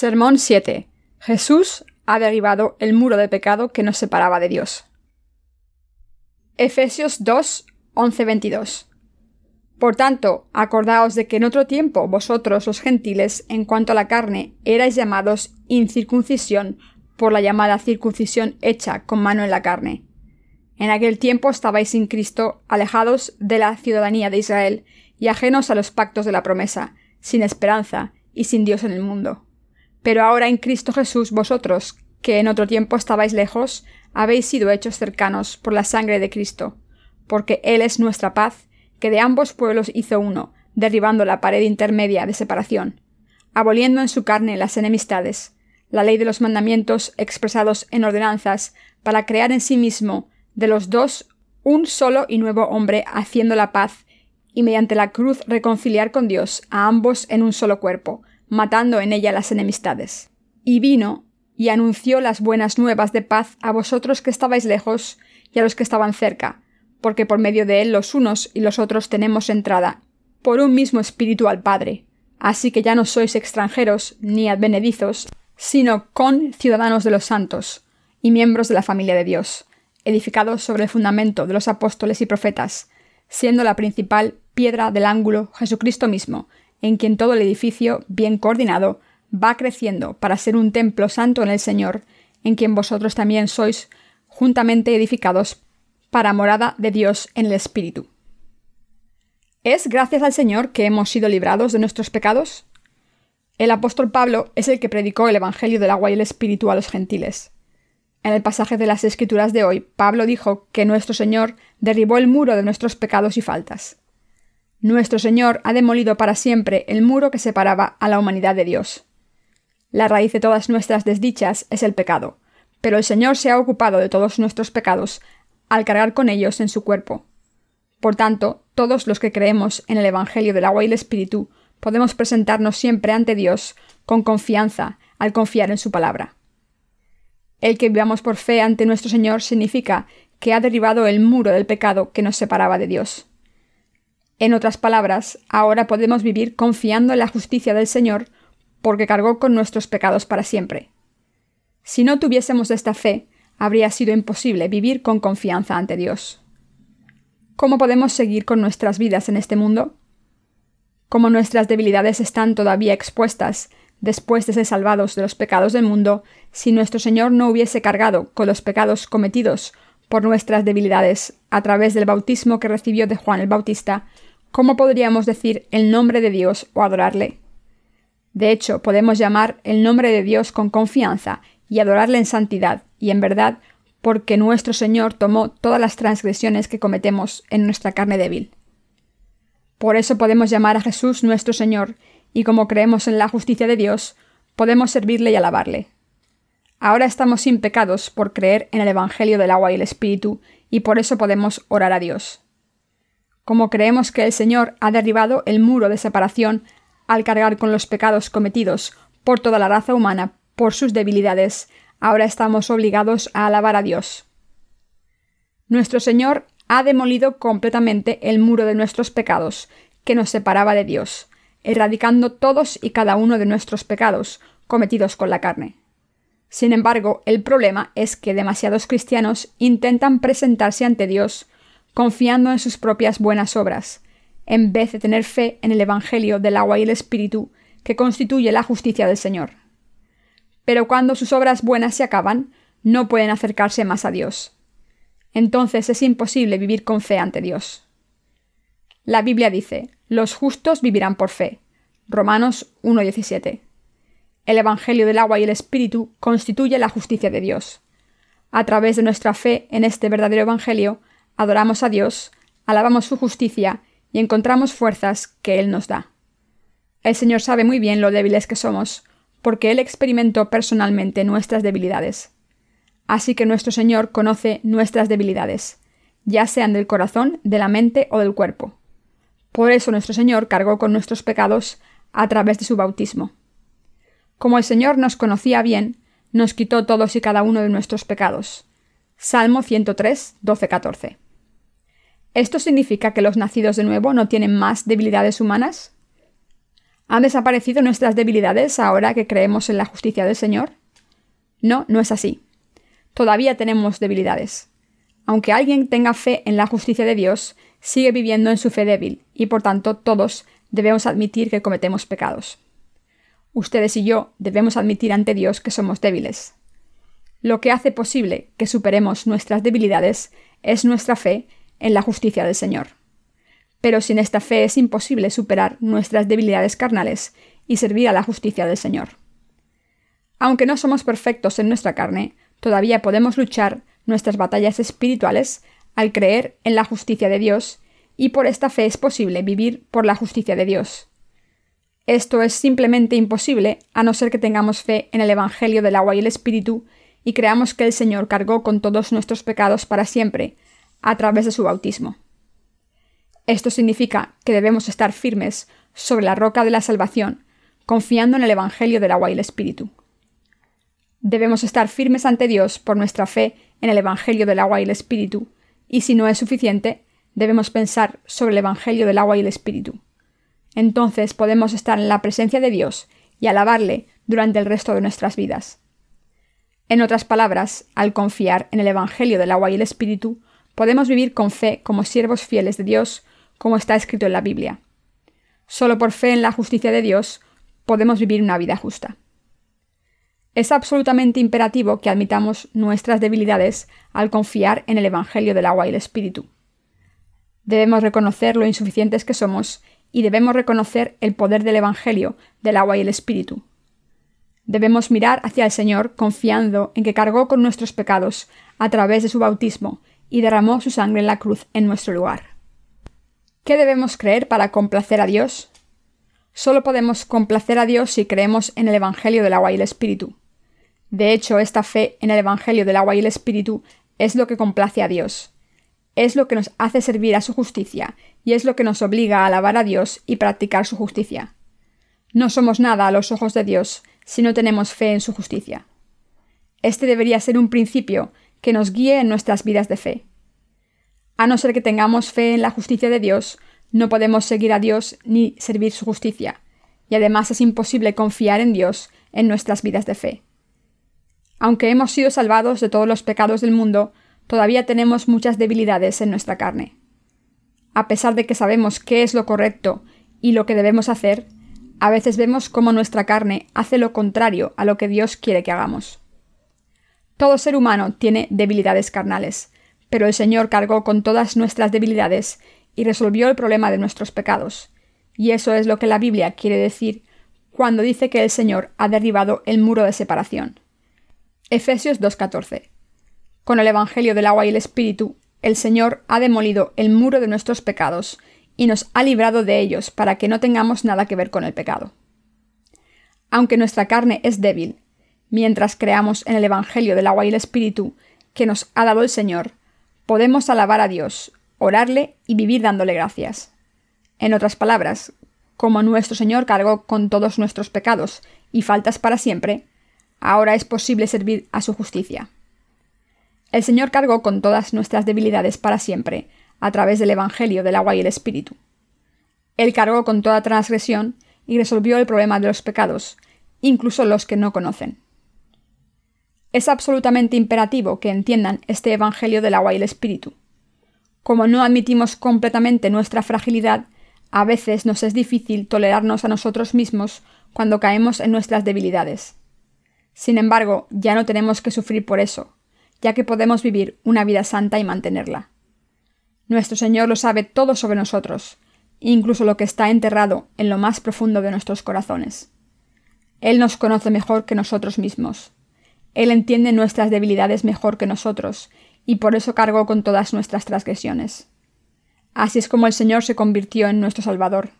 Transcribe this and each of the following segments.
Sermón 7. Jesús ha derribado el muro de pecado que nos separaba de Dios. Efesios 2, 11, 22. Por tanto, acordaos de que en otro tiempo vosotros los gentiles, en cuanto a la carne, erais llamados incircuncisión por la llamada circuncisión hecha con mano en la carne. En aquel tiempo estabais sin Cristo, alejados de la ciudadanía de Israel y ajenos a los pactos de la promesa, sin esperanza y sin Dios en el mundo. Pero ahora en Cristo Jesús vosotros, que en otro tiempo estabais lejos, habéis sido hechos cercanos por la sangre de Cristo, porque Él es nuestra paz, que de ambos pueblos hizo uno, derribando la pared intermedia de separación, aboliendo en su carne las enemistades, la ley de los mandamientos expresados en ordenanzas, para crear en sí mismo de los dos un solo y nuevo hombre haciendo la paz, y mediante la cruz reconciliar con Dios a ambos en un solo cuerpo, matando en ella las enemistades. Y vino y anunció las buenas nuevas de paz a vosotros que estabais lejos y a los que estaban cerca, porque por medio de él los unos y los otros tenemos entrada, por un mismo espíritu al Padre. Así que ya no sois extranjeros ni advenedizos, sino con ciudadanos de los santos y miembros de la familia de Dios, edificados sobre el fundamento de los apóstoles y profetas, siendo la principal piedra del ángulo Jesucristo mismo, en quien todo el edificio, bien coordinado, va creciendo para ser un templo santo en el Señor, en quien vosotros también sois juntamente edificados para morada de Dios en el Espíritu. ¿Es gracias al Señor que hemos sido librados de nuestros pecados? El apóstol Pablo es el que predicó el Evangelio del agua y el Espíritu a los gentiles. En el pasaje de las Escrituras de hoy, Pablo dijo que nuestro Señor derribó el muro de nuestros pecados y faltas. Nuestro Señor ha demolido para siempre el muro que separaba a la humanidad de Dios. La raíz de todas nuestras desdichas es el pecado, pero el Señor se ha ocupado de todos nuestros pecados al cargar con ellos en su cuerpo. Por tanto, todos los que creemos en el Evangelio del agua y el Espíritu podemos presentarnos siempre ante Dios con confianza al confiar en su palabra. El que vivamos por fe ante nuestro Señor significa que ha derribado el muro del pecado que nos separaba de Dios. En otras palabras, ahora podemos vivir confiando en la justicia del Señor porque cargó con nuestros pecados para siempre. Si no tuviésemos esta fe, habría sido imposible vivir con confianza ante Dios. ¿Cómo podemos seguir con nuestras vidas en este mundo? Como nuestras debilidades están todavía expuestas después de ser salvados de los pecados del mundo, si nuestro Señor no hubiese cargado con los pecados cometidos por nuestras debilidades a través del bautismo que recibió de Juan el Bautista, ¿cómo podríamos decir el nombre de Dios o adorarle? De hecho, podemos llamar el nombre de Dios con confianza y adorarle en santidad y en verdad, porque nuestro Señor tomó todas las transgresiones que cometemos en nuestra carne débil. Por eso podemos llamar a Jesús nuestro Señor, y como creemos en la justicia de Dios, podemos servirle y alabarle. Ahora estamos sin pecados por creer en el Evangelio del agua y el Espíritu, y por eso podemos orar a Dios. Como creemos que el Señor ha derribado el muro de separación al cargar con los pecados cometidos por toda la raza humana por sus debilidades, ahora estamos obligados a alabar a Dios. Nuestro Señor ha demolido completamente el muro de nuestros pecados, que nos separaba de Dios, erradicando todos y cada uno de nuestros pecados cometidos con la carne. Sin embargo, el problema es que demasiados cristianos intentan presentarse ante Dios confiando en sus propias buenas obras, en vez de tener fe en el Evangelio del agua y el Espíritu, que constituye la justicia del Señor. Pero cuando sus obras buenas se acaban, no pueden acercarse más a Dios. Entonces es imposible vivir con fe ante Dios. La Biblia dice, los justos vivirán por fe. Romanos 1.17. El Evangelio del agua y el Espíritu constituye la justicia de Dios. A través de nuestra fe en este verdadero Evangelio, adoramos a Dios, alabamos su justicia y encontramos fuerzas que Él nos da. El Señor sabe muy bien lo débiles que somos, porque Él experimentó personalmente nuestras debilidades. Así que nuestro Señor conoce nuestras debilidades, ya sean del corazón, de la mente o del cuerpo. Por eso nuestro Señor cargó con nuestros pecados a través de su bautismo. Como el Señor nos conocía bien, nos quitó todos y cada uno de nuestros pecados. Salmo 103, 12, 14. ¿Esto significa que los nacidos de nuevo no tienen más debilidades humanas? ¿Han desaparecido nuestras debilidades ahora que creemos en la justicia del Señor? No, no es así. Todavía tenemos debilidades. Aunque alguien tenga fe en la justicia de Dios, sigue viviendo en su fe débil, y por tanto todos debemos admitir que cometemos pecados. Ustedes y yo debemos admitir ante Dios que somos débiles. Lo que hace posible que superemos nuestras debilidades es nuestra fe en la justicia del Señor. Pero sin esta fe es imposible superar nuestras debilidades carnales y servir a la justicia del Señor. Aunque no somos perfectos en nuestra carne, todavía podemos luchar nuestras batallas espirituales al creer en la justicia de Dios, y por esta fe es posible vivir por la justicia de Dios. Esto es simplemente imposible a no ser que tengamos fe en el Evangelio del agua y el Espíritu y creamos que el Señor cargó con todos nuestros pecados para siempre, a través de su bautismo. Esto significa que debemos estar firmes sobre la roca de la salvación, confiando en el Evangelio del agua y el Espíritu. Debemos estar firmes ante Dios por nuestra fe en el Evangelio del agua y el Espíritu, y si no es suficiente, debemos pensar sobre el Evangelio del agua y el Espíritu. Entonces podemos estar en la presencia de Dios y alabarle durante el resto de nuestras vidas. En otras palabras, al confiar en el Evangelio del agua y el Espíritu, podemos vivir con fe como siervos fieles de Dios como está escrito en la Biblia. Solo por fe en la justicia de Dios podemos vivir una vida justa. Es absolutamente imperativo que admitamos nuestras debilidades al confiar en el Evangelio del agua y el Espíritu. Debemos reconocer lo insuficientes que somos y debemos reconocer el poder del Evangelio del agua y el Espíritu. Debemos mirar hacia el Señor confiando en que cargó con nuestros pecados a través de su bautismo y derramó su sangre en la cruz en nuestro lugar. ¿Qué debemos creer para complacer a Dios? Solo podemos complacer a Dios si creemos en el Evangelio del agua y el Espíritu. De hecho, esta fe en el Evangelio del agua y el Espíritu es lo que complace a Dios. Es lo que nos hace servir a su justicia y es lo que nos obliga a alabar a Dios y practicar su justicia. No somos nada a los ojos de Dios si no tenemos fe en su justicia. Este debería ser un principio que nos guíe en nuestras vidas de fe. A no ser que tengamos fe en la justicia de Dios, no podemos seguir a Dios ni servir su justicia, y además es imposible confiar en Dios en nuestras vidas de fe. Aunque hemos sido salvados de todos los pecados del mundo, todavía tenemos muchas debilidades en nuestra carne. A pesar de que sabemos qué es lo correcto y lo que debemos hacer, a veces vemos cómo nuestra carne hace lo contrario a lo que Dios quiere que hagamos. Todo ser humano tiene debilidades carnales, pero el Señor cargó con todas nuestras debilidades y resolvió el problema de nuestros pecados. Y eso es lo que la Biblia quiere decir cuando dice que el Señor ha derribado el muro de separación. Efesios 2.14. Con el Evangelio del agua y el Espíritu, el Señor ha demolido el muro de nuestros pecados y nos ha librado de ellos para que no tengamos nada que ver con el pecado. Aunque nuestra carne es débil, mientras creamos en el Evangelio del agua y el Espíritu que nos ha dado el Señor, podemos alabar a Dios, orarle y vivir dándole gracias. En otras palabras, como nuestro Señor cargó con todos nuestros pecados y faltas para siempre, ahora es posible servir a su justicia. El Señor cargó con todas nuestras debilidades para siempre, a través del Evangelio del agua y el Espíritu. Él cargó con toda transgresión y resolvió el problema de los pecados, incluso los que no conocen. Es absolutamente imperativo que entiendan este Evangelio del agua y el Espíritu. Como no admitimos completamente nuestra fragilidad, a veces nos es difícil tolerarnos a nosotros mismos cuando caemos en nuestras debilidades. Sin embargo, ya no tenemos que sufrir por eso, ya que podemos vivir una vida santa y mantenerla. Nuestro Señor lo sabe todo sobre nosotros, incluso lo que está enterrado en lo más profundo de nuestros corazones. Él nos conoce mejor que nosotros mismos. Él entiende nuestras debilidades mejor que nosotros, y por eso cargó con todas nuestras transgresiones. Así es como el Señor se convirtió en nuestro Salvador.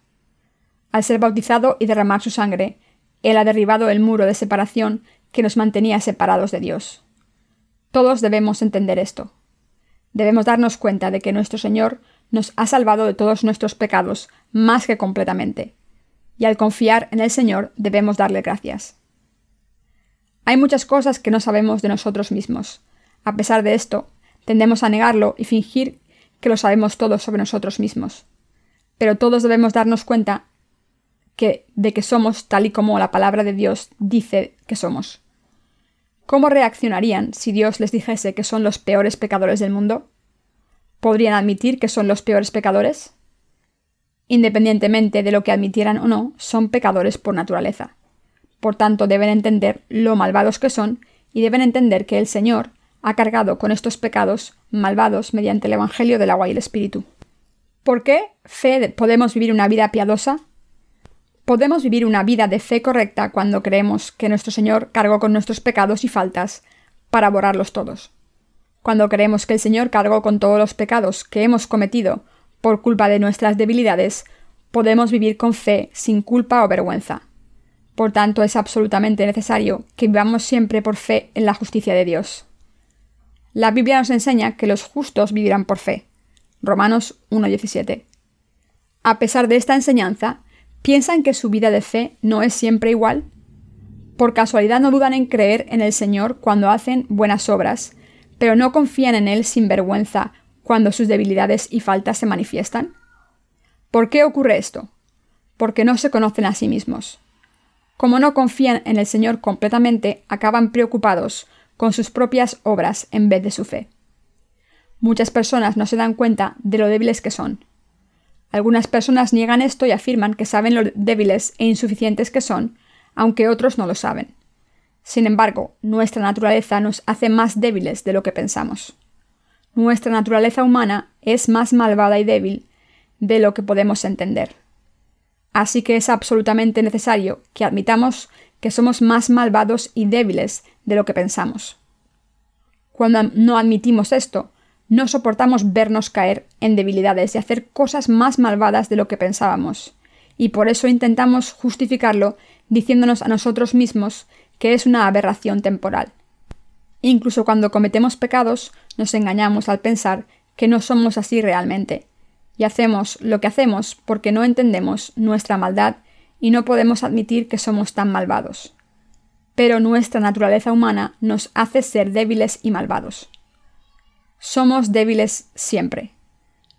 Al ser bautizado y derramar su sangre, Él ha derribado el muro de separación que nos mantenía separados de Dios. Todos debemos entender esto. Debemos darnos cuenta de que nuestro Señor nos ha salvado de todos nuestros pecados más que completamente, y al confiar en el Señor debemos darle gracias. Hay muchas cosas que no sabemos de nosotros mismos. A pesar de esto, tendemos a negarlo y fingir que lo sabemos todo sobre nosotros mismos. Pero todos debemos darnos cuenta que, de que somos tal y como la palabra de Dios dice que somos. ¿Cómo reaccionarían si Dios les dijese que son los peores pecadores del mundo? ¿Podrían admitir que son los peores pecadores? Independientemente de lo que admitieran o no, son pecadores por naturaleza. Por tanto, deben entender lo malvados que son y deben entender que el Señor ha cargado con estos pecados malvados mediante el Evangelio del agua y el Espíritu. ¿Por qué fe podemos vivir una vida piadosa? Podemos vivir una vida de fe correcta cuando creemos que nuestro Señor cargó con nuestros pecados y faltas para borrarlos todos. Cuando creemos que el Señor cargó con todos los pecados que hemos cometido por culpa de nuestras debilidades, podemos vivir con fe sin culpa o vergüenza. Por tanto, es absolutamente necesario que vivamos siempre por fe en la justicia de Dios. La Biblia nos enseña que los justos vivirán por fe. Romanos 1.17. A pesar de esta enseñanza, ¿piensan que su vida de fe no es siempre igual? Por casualidad no dudan en creer en el Señor cuando hacen buenas obras, pero no confían en Él sin vergüenza cuando sus debilidades y faltas se manifiestan. ¿Por qué ocurre esto? Porque no se conocen a sí mismos. Como no confían en el Señor completamente, acaban preocupados con sus propias obras en vez de su fe. Muchas personas no se dan cuenta de lo débiles que son. Algunas personas niegan esto y afirman que saben lo débiles e insuficientes que son, aunque otros no lo saben. Sin embargo, nuestra naturaleza nos hace más débiles de lo que pensamos. Nuestra naturaleza humana es más malvada y débil de lo que podemos entender. Así que es absolutamente necesario que admitamos que somos más malvados y débiles de lo que pensamos. Cuando no admitimos esto, no soportamos vernos caer en debilidades y hacer cosas más malvadas de lo que pensábamos, y por eso intentamos justificarlo diciéndonos a nosotros mismos que es una aberración temporal. Incluso cuando cometemos pecados, nos engañamos al pensar que no somos así realmente, y hacemos lo que hacemos porque no entendemos nuestra maldad y no podemos admitir que somos tan malvados. Pero nuestra naturaleza humana nos hace ser débiles y malvados. Somos débiles siempre.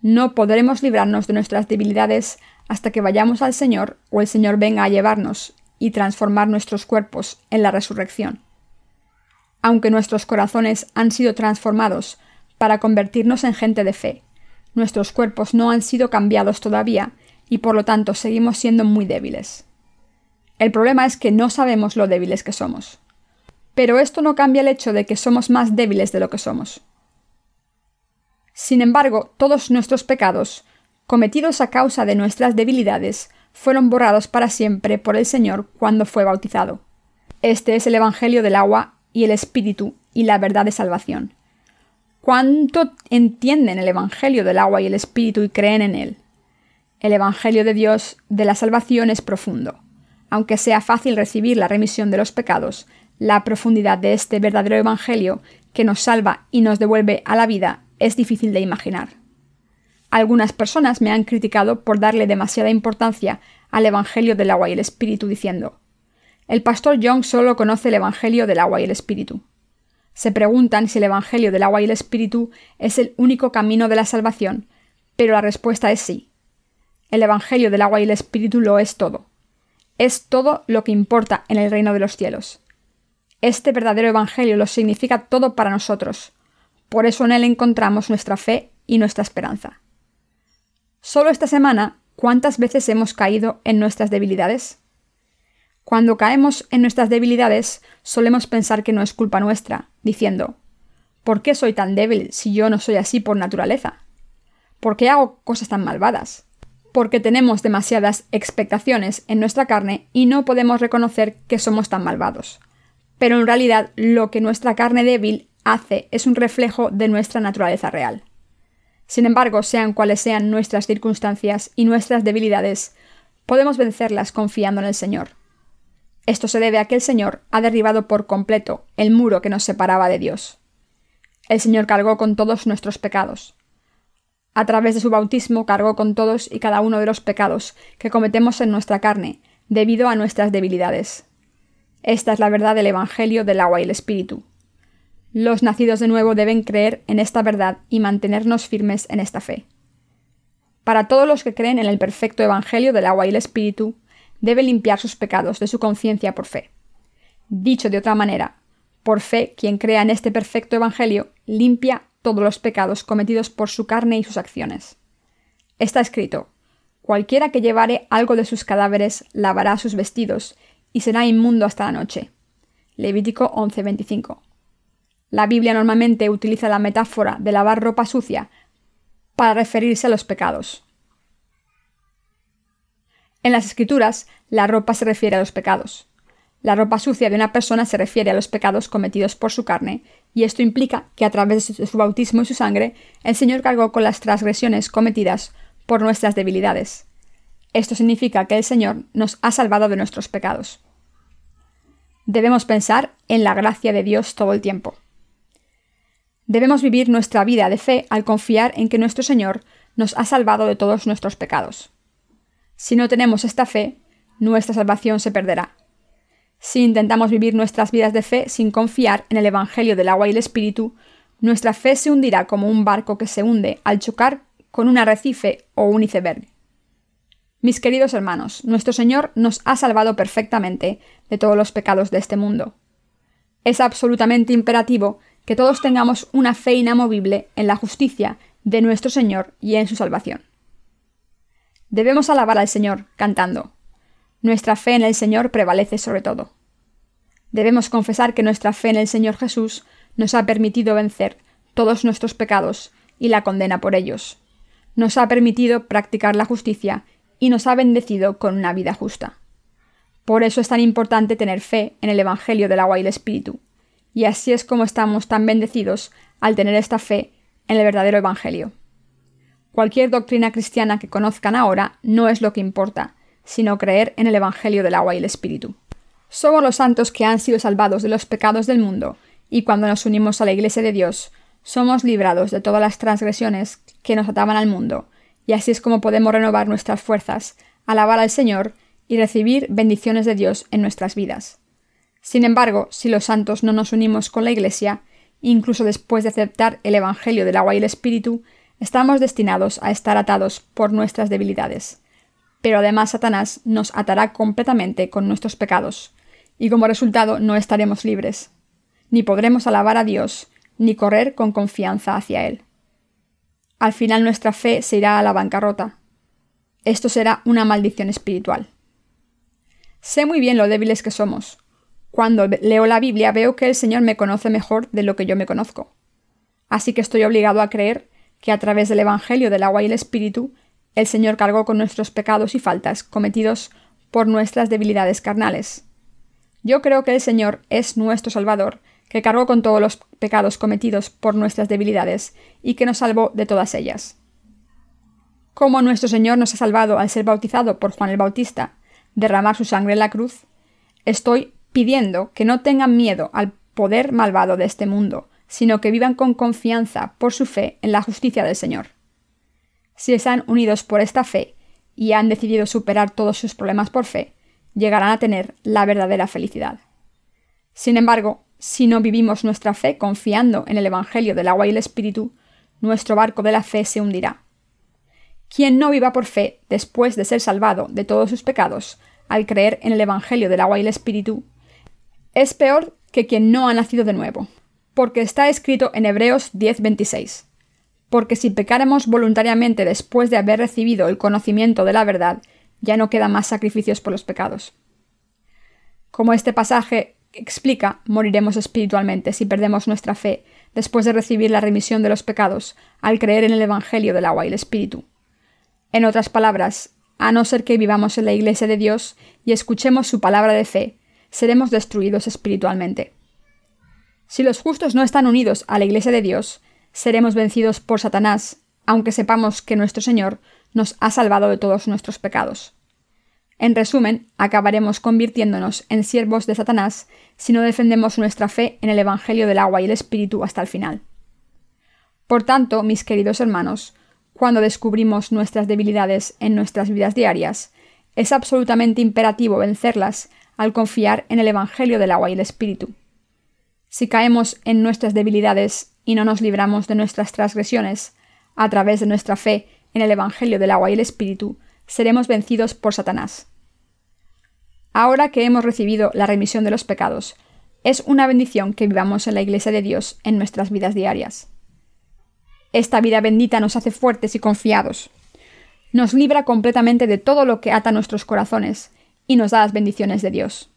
No podremos librarnos de nuestras debilidades hasta que vayamos al Señor o el Señor venga a llevarnos y transformar nuestros cuerpos en la resurrección. Aunque nuestros corazones han sido transformados para convertirnos en gente de fe, Nuestros cuerpos no han sido cambiados todavía y por lo tanto seguimos siendo muy débiles. El problema es que no sabemos lo débiles que somos. Pero esto no cambia el hecho de que somos más débiles de lo que somos. Sin embargo, todos nuestros pecados, cometidos a causa de nuestras debilidades, fueron borrados para siempre por el Señor cuando fue bautizado. Este es el Evangelio del agua y el Espíritu y la verdad de salvación cuánto entienden el Evangelio del agua y el Espíritu y creen en él. El Evangelio de Dios de la salvación es profundo. Aunque sea fácil recibir la remisión de los pecados, la profundidad de este verdadero Evangelio que nos salva y nos devuelve a la vida es difícil de imaginar. Algunas personas me han criticado por darle demasiada importancia al Evangelio del agua y el Espíritu diciendo, el pastor Young solo conoce el Evangelio del agua y el Espíritu. Se preguntan si el Evangelio del agua y el Espíritu es el único camino de la salvación, pero la respuesta es sí. El Evangelio del agua y el Espíritu lo es todo. Es todo lo que importa en el reino de los cielos. Este verdadero Evangelio lo significa todo para nosotros. Por eso en él encontramos nuestra fe y nuestra esperanza. Solo esta semana, ¿cuántas veces hemos caído en nuestras debilidades? Cuando caemos en nuestras debilidades, solemos pensar que no es culpa nuestra, diciendo ¿Por qué soy tan débil si yo no soy así por naturaleza? ¿Por qué hago cosas tan malvadas? Porque tenemos demasiadas expectaciones en nuestra carne y no podemos reconocer que somos tan malvados. Pero en realidad lo que nuestra carne débil hace es un reflejo de nuestra naturaleza real. Sin embargo, sean cuales sean nuestras circunstancias y nuestras debilidades, podemos vencerlas confiando en el Señor. Esto se debe a que el Señor ha derribado por completo el muro que nos separaba de Dios. El Señor cargó con todos nuestros pecados. A través de su bautismo cargó con todos y cada uno de los pecados que cometemos en nuestra carne, debido a nuestras debilidades. Esta es la verdad del Evangelio del agua y el Espíritu. Los nacidos de nuevo deben creer en esta verdad y mantenernos firmes en esta fe. Para todos los que creen en el perfecto Evangelio del agua y el Espíritu, debe limpiar sus pecados de su conciencia por fe. Dicho de otra manera, por fe, quien crea en este perfecto Evangelio limpia todos los pecados cometidos por su carne y sus acciones. Está escrito, Cualquiera que llevare algo de sus cadáveres lavará sus vestidos, y será inmundo hasta la noche. Levítico 11:25. La Biblia normalmente utiliza la metáfora de lavar ropa sucia para referirse a los pecados. En las escrituras, la ropa se refiere a los pecados. La ropa sucia de una persona se refiere a los pecados cometidos por su carne, y esto implica que a través de su bautismo y su sangre, el Señor cargó con las transgresiones cometidas por nuestras debilidades. Esto significa que el Señor nos ha salvado de nuestros pecados. Debemos pensar en la gracia de Dios todo el tiempo. Debemos vivir nuestra vida de fe al confiar en que nuestro Señor nos ha salvado de todos nuestros pecados. Si no tenemos esta fe, nuestra salvación se perderá. Si intentamos vivir nuestras vidas de fe sin confiar en el Evangelio del agua y el Espíritu, nuestra fe se hundirá como un barco que se hunde al chocar con un arrecife o un iceberg. Mis queridos hermanos, nuestro Señor nos ha salvado perfectamente de todos los pecados de este mundo. Es absolutamente imperativo que todos tengamos una fe inamovible en la justicia de nuestro Señor y en su salvación. Debemos alabar al Señor cantando. Nuestra fe en el Señor prevalece sobre todo. Debemos confesar que nuestra fe en el Señor Jesús nos ha permitido vencer todos nuestros pecados y la condena por ellos. Nos ha permitido practicar la justicia y nos ha bendecido con una vida justa. Por eso es tan importante tener fe en el Evangelio del agua y el Espíritu. Y así es como estamos tan bendecidos al tener esta fe en el verdadero Evangelio. Cualquier doctrina cristiana que conozcan ahora no es lo que importa, sino creer en el Evangelio del agua y el Espíritu. Somos los santos que han sido salvados de los pecados del mundo, y cuando nos unimos a la Iglesia de Dios, somos librados de todas las transgresiones que nos ataban al mundo, y así es como podemos renovar nuestras fuerzas, alabar al Señor y recibir bendiciones de Dios en nuestras vidas. Sin embargo, si los santos no nos unimos con la Iglesia, incluso después de aceptar el Evangelio del agua y el Espíritu, estamos destinados a estar atados por nuestras debilidades, pero además Satanás nos atará completamente con nuestros pecados, y como resultado no estaremos libres, ni podremos alabar a Dios, ni correr con confianza hacia Él. Al final nuestra fe se irá a la bancarrota. Esto será una maldición espiritual. Sé muy bien lo débiles que somos. Cuando leo la Biblia veo que el Señor me conoce mejor de lo que yo me conozco. Así que estoy obligado a creer que a través del Evangelio del agua y el Espíritu el Señor cargó con nuestros pecados y faltas cometidos por nuestras debilidades carnales. Yo creo que el Señor es nuestro Salvador, que cargó con todos los pecados cometidos por nuestras debilidades y que nos salvó de todas ellas. Como nuestro Señor nos ha salvado al ser bautizado por Juan el Bautista, derramar su sangre en la cruz, estoy pidiendo que no tengan miedo al poder malvado de este mundo, sino que vivan con confianza por su fe en la justicia del Señor si están unidos por esta fe y han decidido superar todos sus problemas por fe, llegarán a tener la verdadera felicidad. Sin embargo, si no vivimos nuestra fe confiando en el Evangelio del agua y el Espíritu, nuestro barco de la fe se hundirá. Quien no viva por fe después de ser salvado de todos sus pecados, al creer en el Evangelio del agua y el Espíritu, es peor que quien no ha nacido de nuevo, porque está escrito en Hebreos 10:26 porque si pecáramos voluntariamente después de haber recibido el conocimiento de la verdad, ya no quedan más sacrificios por los pecados. Como este pasaje explica, moriremos espiritualmente si perdemos nuestra fe después de recibir la remisión de los pecados al creer en el Evangelio del agua y el Espíritu. En otras palabras, a no ser que vivamos en la Iglesia de Dios y escuchemos su palabra de fe, seremos destruidos espiritualmente. Si los justos no están unidos a la Iglesia de Dios, seremos vencidos por Satanás, aunque sepamos que nuestro Señor nos ha salvado de todos nuestros pecados. En resumen, acabaremos convirtiéndonos en siervos de Satanás si no defendemos nuestra fe en el Evangelio del agua y el Espíritu hasta el final. Por tanto, mis queridos hermanos, cuando descubrimos nuestras debilidades en nuestras vidas diarias, es absolutamente imperativo vencerlas al confiar en el Evangelio del agua y el Espíritu. Si caemos en nuestras debilidades y no nos libramos de nuestras transgresiones, a través de nuestra fe en el Evangelio del agua y el Espíritu, seremos vencidos por Satanás. Ahora que hemos recibido la remisión de los pecados, es una bendición que vivamos en la Iglesia de Dios en nuestras vidas diarias. Esta vida bendita nos hace fuertes y confiados. Nos libra completamente de todo lo que ata nuestros corazones y nos da las bendiciones de Dios.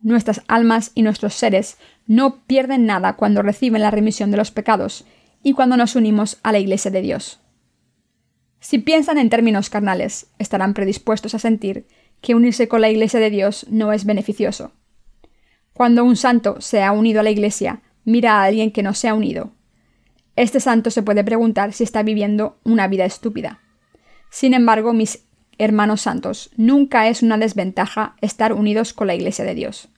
Nuestras almas y nuestros seres no pierden nada cuando reciben la remisión de los pecados y cuando nos unimos a la Iglesia de Dios. Si piensan en términos carnales, estarán predispuestos a sentir que unirse con la Iglesia de Dios no es beneficioso. Cuando un santo se ha unido a la Iglesia, mira a alguien que no se ha unido. Este santo se puede preguntar si está viviendo una vida estúpida. Sin embargo, mis hermanos santos, nunca es una desventaja estar unidos con la Iglesia de Dios.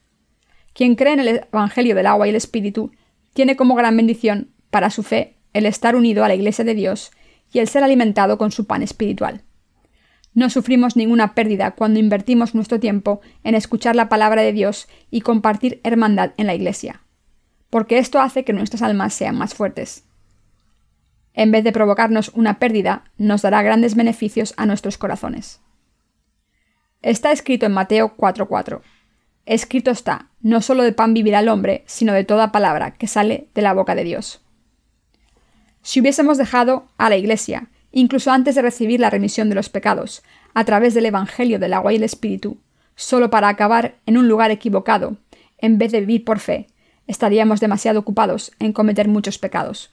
Quien cree en el Evangelio del agua y el Espíritu tiene como gran bendición para su fe el estar unido a la Iglesia de Dios y el ser alimentado con su pan espiritual. No sufrimos ninguna pérdida cuando invertimos nuestro tiempo en escuchar la palabra de Dios y compartir hermandad en la Iglesia, porque esto hace que nuestras almas sean más fuertes. En vez de provocarnos una pérdida, nos dará grandes beneficios a nuestros corazones. Está escrito en Mateo 4:4. Escrito está, no solo de pan vivirá el hombre, sino de toda palabra que sale de la boca de Dios. Si hubiésemos dejado a la Iglesia, incluso antes de recibir la remisión de los pecados, a través del Evangelio del agua y el Espíritu, solo para acabar en un lugar equivocado, en vez de vivir por fe, estaríamos demasiado ocupados en cometer muchos pecados.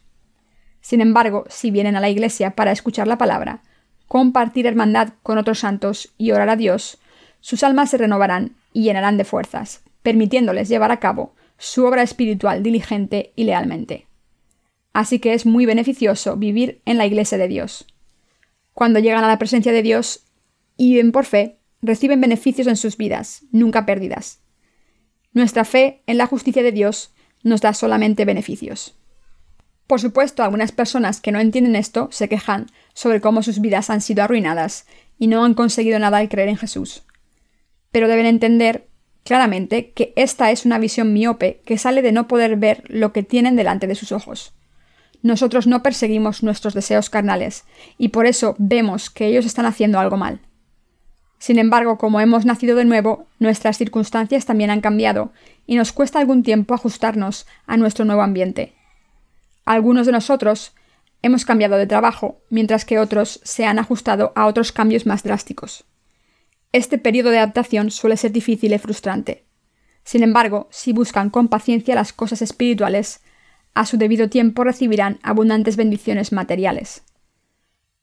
Sin embargo, si vienen a la Iglesia para escuchar la palabra, compartir hermandad con otros santos y orar a Dios, sus almas se renovarán y llenarán de fuerzas, permitiéndoles llevar a cabo su obra espiritual diligente y lealmente así que es muy beneficioso vivir en la Iglesia de Dios. Cuando llegan a la presencia de Dios y viven por fe, reciben beneficios en sus vidas, nunca pérdidas. Nuestra fe en la justicia de Dios nos da solamente beneficios. Por supuesto, algunas personas que no entienden esto se quejan sobre cómo sus vidas han sido arruinadas y no han conseguido nada al creer en Jesús. Pero deben entender claramente que esta es una visión miope que sale de no poder ver lo que tienen delante de sus ojos nosotros no perseguimos nuestros deseos carnales, y por eso vemos que ellos están haciendo algo mal. Sin embargo, como hemos nacido de nuevo, nuestras circunstancias también han cambiado, y nos cuesta algún tiempo ajustarnos a nuestro nuevo ambiente. Algunos de nosotros hemos cambiado de trabajo, mientras que otros se han ajustado a otros cambios más drásticos. Este periodo de adaptación suele ser difícil y frustrante. Sin embargo, si buscan con paciencia las cosas espirituales, a su debido tiempo recibirán abundantes bendiciones materiales.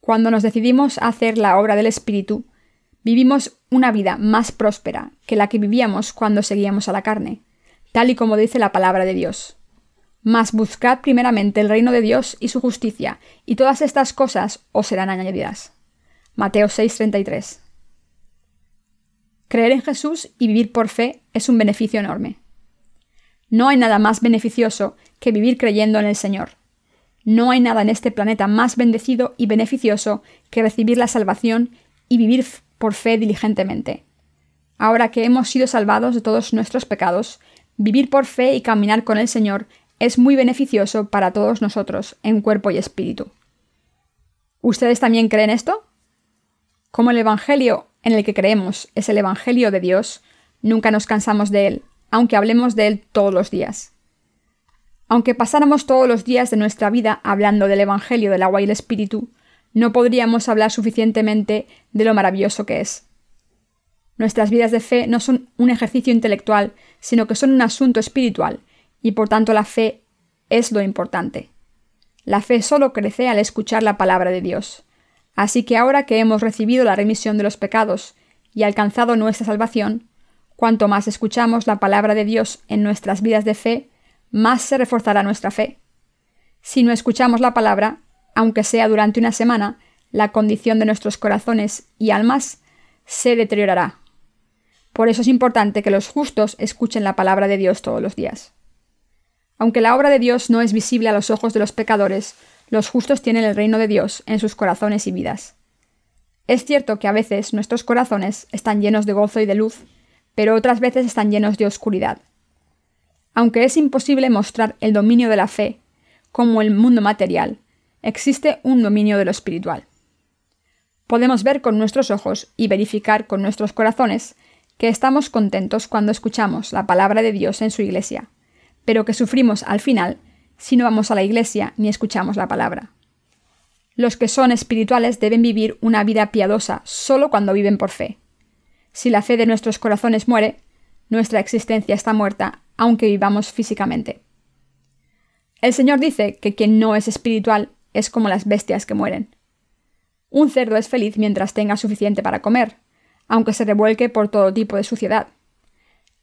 Cuando nos decidimos a hacer la obra del Espíritu, vivimos una vida más próspera que la que vivíamos cuando seguíamos a la carne, tal y como dice la palabra de Dios. Mas buscad primeramente el reino de Dios y su justicia, y todas estas cosas os serán añadidas. Mateo 6:33. Creer en Jesús y vivir por fe es un beneficio enorme. No hay nada más beneficioso que vivir creyendo en el Señor. No hay nada en este planeta más bendecido y beneficioso que recibir la salvación y vivir por fe diligentemente. Ahora que hemos sido salvados de todos nuestros pecados, vivir por fe y caminar con el Señor es muy beneficioso para todos nosotros en cuerpo y espíritu. ¿Ustedes también creen esto? Como el Evangelio en el que creemos es el Evangelio de Dios, nunca nos cansamos de él, aunque hablemos de él todos los días. Aunque pasáramos todos los días de nuestra vida hablando del Evangelio del agua y el Espíritu, no podríamos hablar suficientemente de lo maravilloso que es. Nuestras vidas de fe no son un ejercicio intelectual, sino que son un asunto espiritual, y por tanto la fe es lo importante. La fe solo crece al escuchar la palabra de Dios. Así que ahora que hemos recibido la remisión de los pecados y alcanzado nuestra salvación, cuanto más escuchamos la palabra de Dios en nuestras vidas de fe, más se reforzará nuestra fe. Si no escuchamos la palabra, aunque sea durante una semana, la condición de nuestros corazones y almas se deteriorará. Por eso es importante que los justos escuchen la palabra de Dios todos los días. Aunque la obra de Dios no es visible a los ojos de los pecadores, los justos tienen el reino de Dios en sus corazones y vidas. Es cierto que a veces nuestros corazones están llenos de gozo y de luz, pero otras veces están llenos de oscuridad. Aunque es imposible mostrar el dominio de la fe como el mundo material, existe un dominio de lo espiritual. Podemos ver con nuestros ojos y verificar con nuestros corazones que estamos contentos cuando escuchamos la palabra de Dios en su iglesia, pero que sufrimos al final si no vamos a la iglesia ni escuchamos la palabra. Los que son espirituales deben vivir una vida piadosa solo cuando viven por fe. Si la fe de nuestros corazones muere, nuestra existencia está muerta, aunque vivamos físicamente. El Señor dice que quien no es espiritual es como las bestias que mueren. Un cerdo es feliz mientras tenga suficiente para comer, aunque se revuelque por todo tipo de suciedad.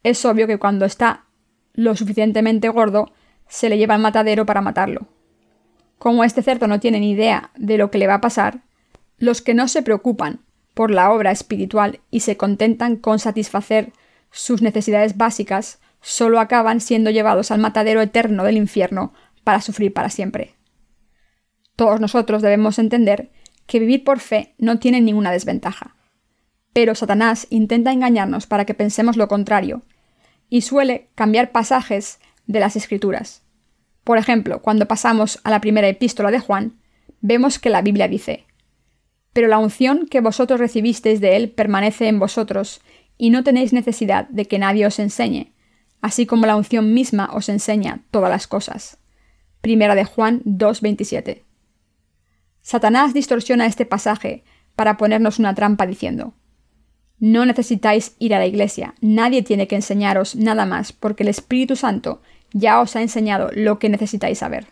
Es obvio que cuando está lo suficientemente gordo, se le lleva al matadero para matarlo. Como este cerdo no tiene ni idea de lo que le va a pasar, los que no se preocupan por la obra espiritual y se contentan con satisfacer sus necesidades básicas, solo acaban siendo llevados al matadero eterno del infierno para sufrir para siempre. Todos nosotros debemos entender que vivir por fe no tiene ninguna desventaja. Pero Satanás intenta engañarnos para que pensemos lo contrario, y suele cambiar pasajes de las Escrituras. Por ejemplo, cuando pasamos a la primera epístola de Juan, vemos que la Biblia dice, Pero la unción que vosotros recibisteis de él permanece en vosotros, y no tenéis necesidad de que nadie os enseñe, así como la unción misma os enseña todas las cosas. Primera de Juan 2.27. Satanás distorsiona este pasaje para ponernos una trampa diciendo, No necesitáis ir a la iglesia, nadie tiene que enseñaros nada más, porque el Espíritu Santo ya os ha enseñado lo que necesitáis saber.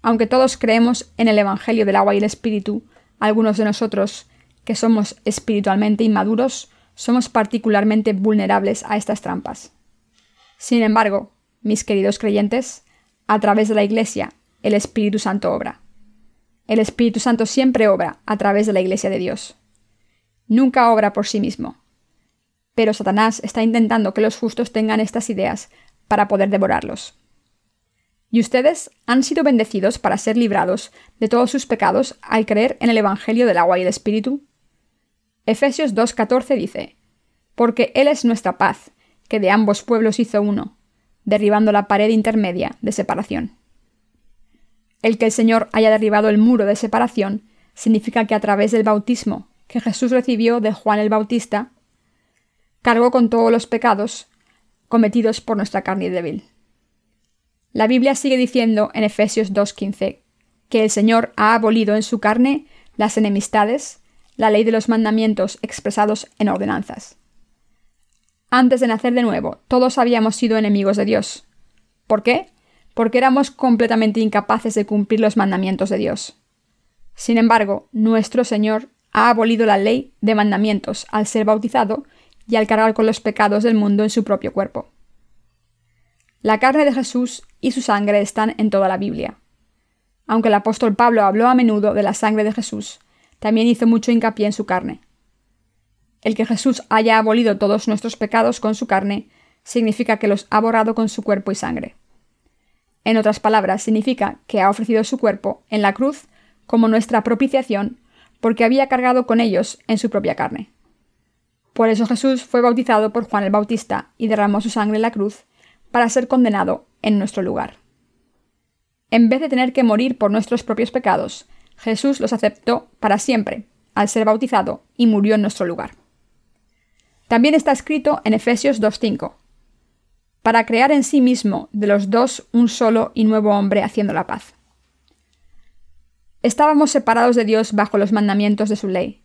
Aunque todos creemos en el Evangelio del agua y el Espíritu, algunos de nosotros, que somos espiritualmente inmaduros, somos particularmente vulnerables a estas trampas. Sin embargo, mis queridos creyentes, a través de la Iglesia, el Espíritu Santo obra. El Espíritu Santo siempre obra a través de la Iglesia de Dios. Nunca obra por sí mismo. Pero Satanás está intentando que los justos tengan estas ideas para poder devorarlos. Y ustedes han sido bendecidos para ser librados de todos sus pecados al creer en el Evangelio del agua y el Espíritu. Efesios 2.14 dice, Porque Él es nuestra paz, que de ambos pueblos hizo uno, derribando la pared intermedia de separación. El que el Señor haya derribado el muro de separación significa que a través del bautismo que Jesús recibió de Juan el Bautista, cargó con todos los pecados cometidos por nuestra carne débil. La Biblia sigue diciendo en Efesios 2.15 que el Señor ha abolido en su carne las enemistades, la ley de los mandamientos expresados en ordenanzas. Antes de nacer de nuevo, todos habíamos sido enemigos de Dios. ¿Por qué? Porque éramos completamente incapaces de cumplir los mandamientos de Dios. Sin embargo, nuestro Señor ha abolido la ley de mandamientos al ser bautizado y al cargar con los pecados del mundo en su propio cuerpo. La carne de Jesús y su sangre están en toda la Biblia. Aunque el apóstol Pablo habló a menudo de la sangre de Jesús, también hizo mucho hincapié en su carne. El que Jesús haya abolido todos nuestros pecados con su carne significa que los ha borrado con su cuerpo y sangre. En otras palabras, significa que ha ofrecido su cuerpo en la cruz como nuestra propiciación porque había cargado con ellos en su propia carne. Por eso Jesús fue bautizado por Juan el Bautista y derramó su sangre en la cruz para ser condenado en nuestro lugar. En vez de tener que morir por nuestros propios pecados, Jesús los aceptó para siempre, al ser bautizado, y murió en nuestro lugar. También está escrito en Efesios 2.5, para crear en sí mismo de los dos un solo y nuevo hombre haciendo la paz. Estábamos separados de Dios bajo los mandamientos de su ley,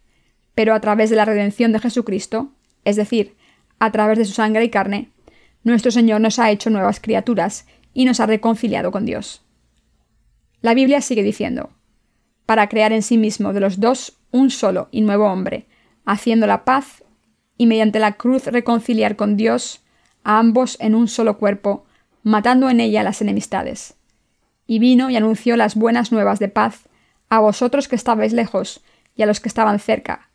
pero a través de la redención de Jesucristo, es decir, a través de su sangre y carne, nuestro Señor nos ha hecho nuevas criaturas y nos ha reconciliado con Dios. La Biblia sigue diciendo, para crear en sí mismo de los dos un solo y nuevo hombre, haciendo la paz y mediante la cruz reconciliar con Dios a ambos en un solo cuerpo, matando en ella las enemistades. Y vino y anunció las buenas nuevas de paz a vosotros que estabais lejos y a los que estaban cerca,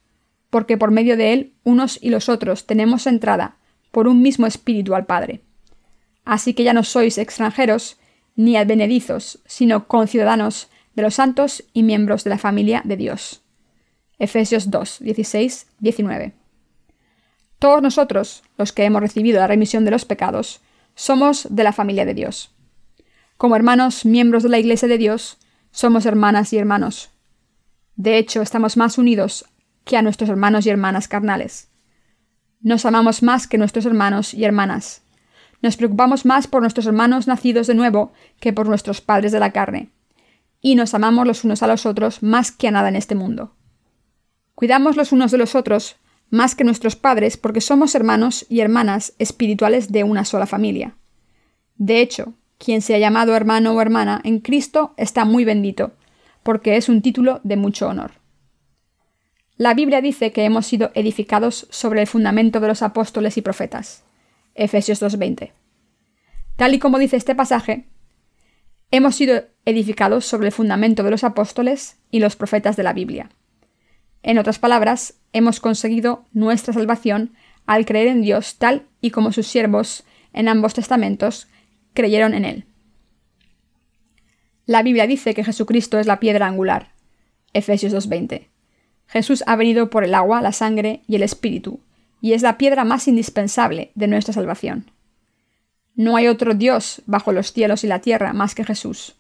porque por medio de él unos y los otros tenemos entrada por un mismo espíritu al Padre. Así que ya no sois extranjeros ni advenedizos, sino conciudadanos de los santos y miembros de la familia de Dios. Efesios 2, 16, 19. Todos nosotros, los que hemos recibido la remisión de los pecados, somos de la familia de Dios. Como hermanos miembros de la Iglesia de Dios, somos hermanas y hermanos. De hecho, estamos más unidos que a nuestros hermanos y hermanas carnales. Nos amamos más que nuestros hermanos y hermanas. Nos preocupamos más por nuestros hermanos nacidos de nuevo que por nuestros padres de la carne. Y nos amamos los unos a los otros más que a nada en este mundo. Cuidamos los unos de los otros más que nuestros padres porque somos hermanos y hermanas espirituales de una sola familia. De hecho, quien se ha llamado hermano o hermana en Cristo está muy bendito, porque es un título de mucho honor. La Biblia dice que hemos sido edificados sobre el fundamento de los apóstoles y profetas. Efesios 2.20. Tal y como dice este pasaje, hemos sido edificados sobre el fundamento de los apóstoles y los profetas de la Biblia. En otras palabras, hemos conseguido nuestra salvación al creer en Dios tal y como sus siervos en ambos testamentos creyeron en Él. La Biblia dice que Jesucristo es la piedra angular. Efesios 2.20. Jesús ha venido por el agua, la sangre y el Espíritu, y es la piedra más indispensable de nuestra salvación. No hay otro Dios bajo los cielos y la tierra más que Jesús,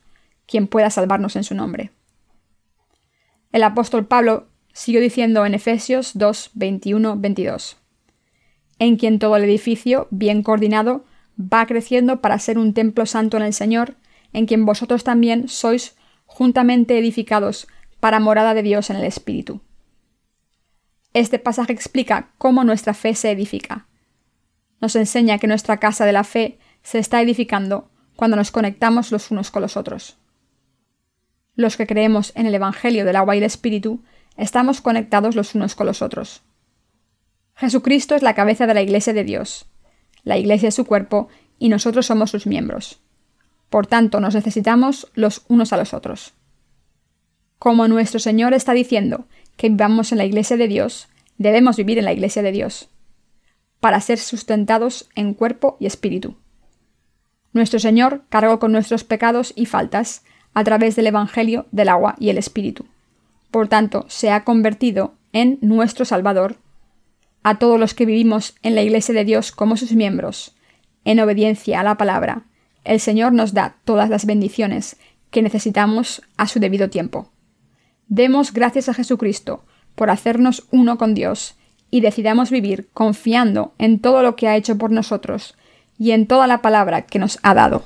quien pueda salvarnos en su nombre. El apóstol Pablo siguió diciendo en Efesios 2, 21, 22, en quien todo el edificio, bien coordinado, va creciendo para ser un templo santo en el Señor, en quien vosotros también sois juntamente edificados para morada de Dios en el Espíritu. Este pasaje explica cómo nuestra fe se edifica. Nos enseña que nuestra casa de la fe se está edificando cuando nos conectamos los unos con los otros. Los que creemos en el Evangelio del agua y el Espíritu estamos conectados los unos con los otros. Jesucristo es la cabeza de la Iglesia de Dios, la Iglesia es su cuerpo y nosotros somos sus miembros. Por tanto, nos necesitamos los unos a los otros. Como nuestro Señor está diciendo que vivamos en la Iglesia de Dios, debemos vivir en la Iglesia de Dios, para ser sustentados en cuerpo y espíritu. Nuestro Señor cargó con nuestros pecados y faltas a través del Evangelio del agua y el Espíritu. Por tanto, se ha convertido en nuestro Salvador a todos los que vivimos en la Iglesia de Dios como sus miembros, en obediencia a la palabra, el Señor nos da todas las bendiciones que necesitamos a su debido tiempo. Demos gracias a Jesucristo por hacernos uno con Dios y decidamos vivir confiando en todo lo que ha hecho por nosotros y en toda la palabra que nos ha dado.